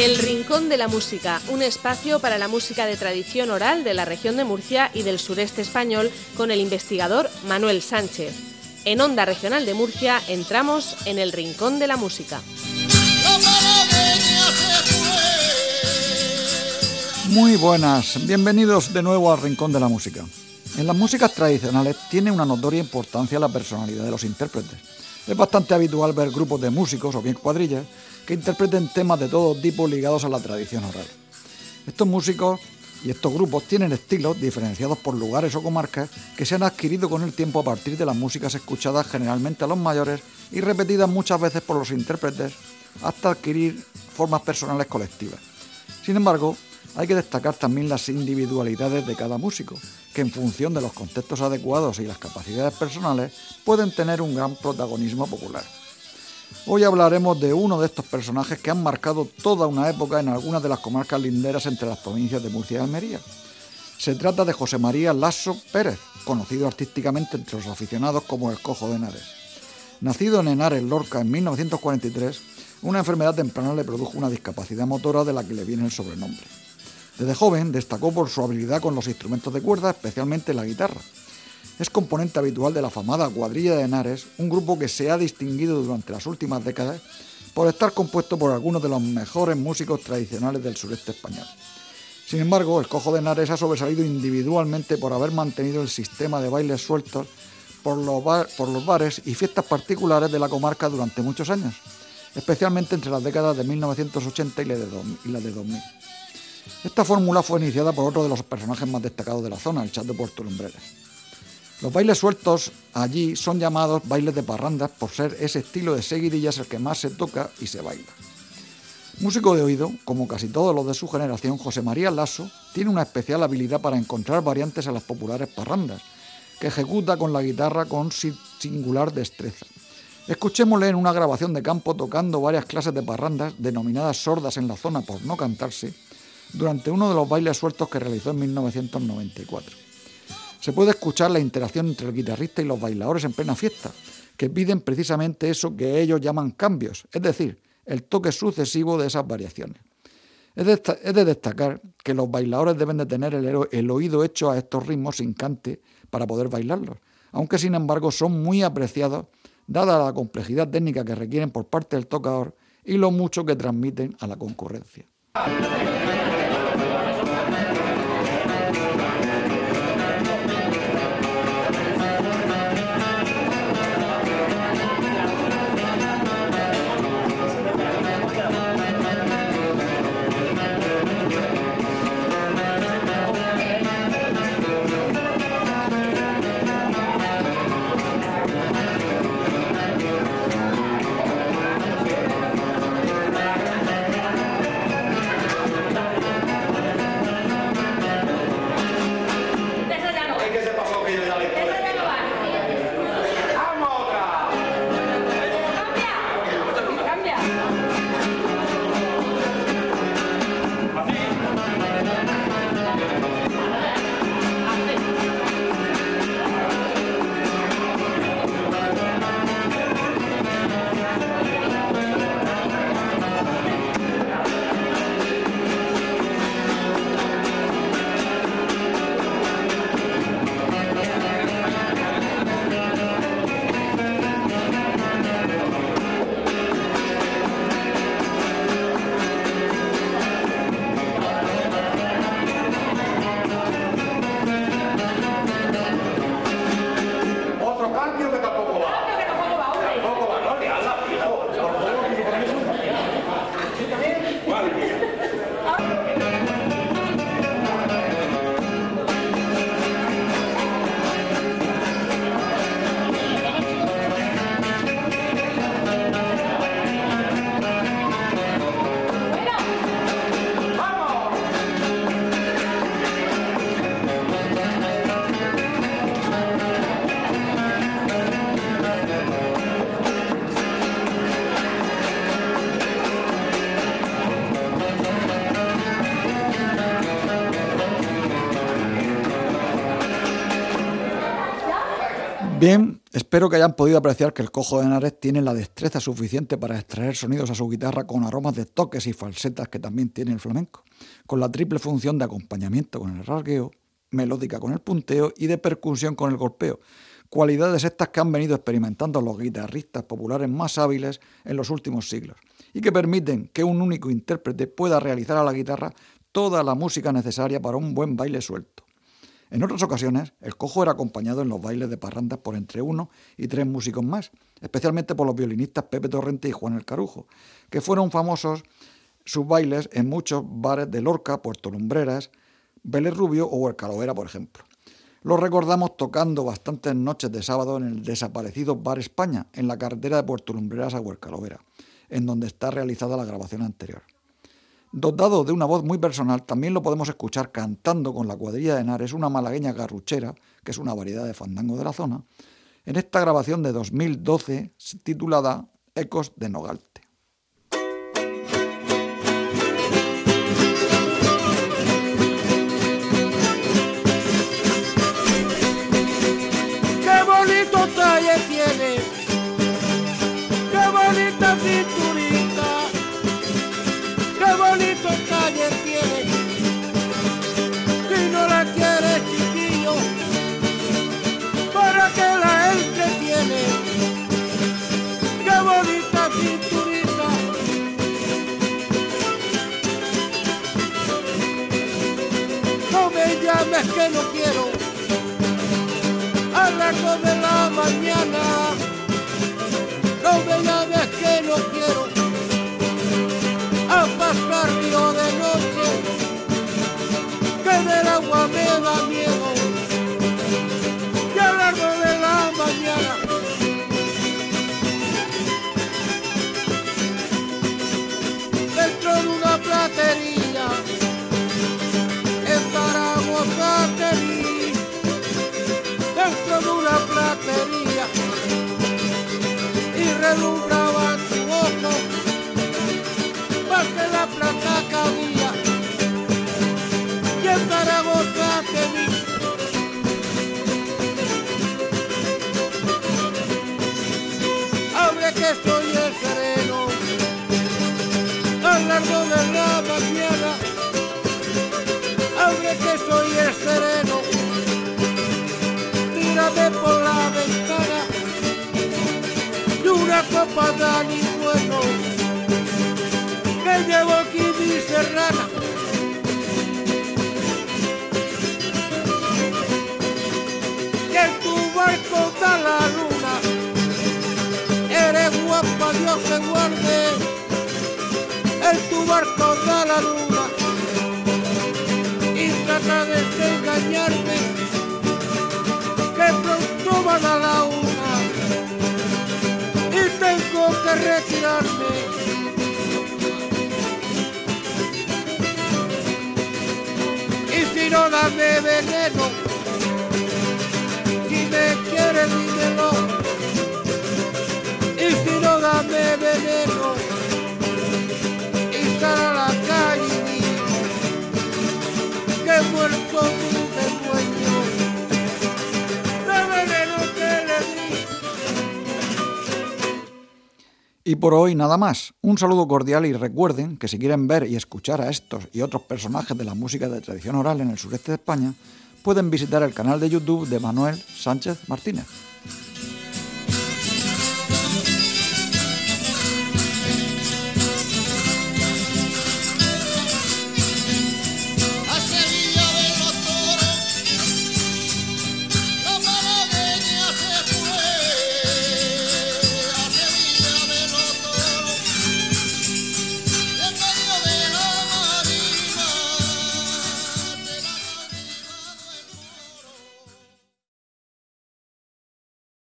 El Rincón de la Música, un espacio para la música de tradición oral de la región de Murcia y del sureste español con el investigador Manuel Sánchez. En Onda Regional de Murcia entramos en el Rincón de la Música. Muy buenas, bienvenidos de nuevo al Rincón de la Música. En las músicas tradicionales tiene una notoria importancia la personalidad de los intérpretes. Es bastante habitual ver grupos de músicos o bien cuadrillas que interpreten temas de todo tipo ligados a la tradición oral. Estos músicos y estos grupos tienen estilos diferenciados por lugares o comarcas que se han adquirido con el tiempo a partir de las músicas escuchadas generalmente a los mayores y repetidas muchas veces por los intérpretes hasta adquirir formas personales colectivas. Sin embargo, hay que destacar también las individualidades de cada músico, que en función de los contextos adecuados y las capacidades personales pueden tener un gran protagonismo popular. Hoy hablaremos de uno de estos personajes que han marcado toda una época en algunas de las comarcas linderas entre las provincias de Murcia y Almería. Se trata de José María Lasso Pérez, conocido artísticamente entre los aficionados como el Cojo de Henares. Nacido en Henares, Lorca, en 1943, una enfermedad temprana le produjo una discapacidad motora de la que le viene el sobrenombre. Desde joven destacó por su habilidad con los instrumentos de cuerda, especialmente la guitarra es componente habitual de la famada Cuadrilla de Henares, un grupo que se ha distinguido durante las últimas décadas por estar compuesto por algunos de los mejores músicos tradicionales del sureste español. Sin embargo, el Cojo de Henares ha sobresalido individualmente por haber mantenido el sistema de bailes sueltos por los, bares y fiestas particulares de la comarca durante muchos años, especialmente entre las décadas de 1980 y la de 2000. Esta fórmula fue iniciada por otro de los personajes más destacados de la zona, el Chat de Puerto Lumbreras. Los bailes sueltos allí son llamados bailes de parrandas por ser ese estilo de seguidillas el que más se toca y se baila. Músico de oído, como casi todos los de su generación, José María Lasso tiene una especial habilidad para encontrar variantes a las populares parrandas, que ejecuta con la guitarra con singular destreza. Escuchémosle en una grabación de campo tocando varias clases de parrandas, denominadas sordas en la zona por no cantarse, durante uno de los bailes sueltos que realizó en 1994 se puede escuchar la interacción entre el guitarrista y los bailadores en plena fiesta, que piden precisamente eso que ellos llaman cambios, es decir, el toque sucesivo de esas variaciones. Es de, destacar que los bailadores deben de tener el, el oído hecho a estos ritmos sin cante para poder bailarlos, aunque sin embargo son muy apreciados dada la complejidad técnica que requieren por parte del tocador y lo mucho que transmiten a la concurrencia. Bien, Espero que hayan podido apreciar que el cojo de Henares tiene la destreza suficiente para extraer sonidos a su guitarra con aromas de toques y falsetas que también tiene el flamenco, con la triple función de acompañamiento con el rasgueo, melódica con el punteo y de percusión con el golpeo, cualidades estas que han venido experimentando los guitarristas populares más hábiles en los últimos siglos y que permiten que un único intérprete pueda realizar a la guitarra toda la música necesaria para un buen baile suelto. En otras ocasiones, el cojo era acompañado en los bailes de parrandas por entre uno y tres músicos más, especialmente por los violinistas Pepe Torrente y Juan el Carujo, que fueron famosos sus bailes en muchos bares de Lorca, Puerto Lumbreras, Vélez Rubio o Huercalovera, por ejemplo. Los recordamos tocando bastantes noches de sábado en el desaparecido Bar España, en la carretera de Puerto Lumbreras a Huercalovera, en donde está realizada la grabación anterior. Dotado de una voz muy personal, también lo podemos escuchar cantando con la cuadrilla de Henares, una malagueña garruchera, que es una variedad de fandango de la zona, en esta grabación de 2012 titulada Ecos de Nogal. Que no quiero a largo de la mañana. No me llames que no quiero sereno, tírame por la ventana y una copa de bueno que llevo aquí mi serrana. Que en tu barco da la luna, eres guapa, Dios te guarde, en tu barco da la luna trata de engañarme, que pronto van a la una y tengo que retirarme. Y si no, dame veneno, Y por hoy nada más. Un saludo cordial y recuerden que si quieren ver y escuchar a estos y otros personajes de la música de tradición oral en el sureste de España, pueden visitar el canal de YouTube de Manuel Sánchez Martínez.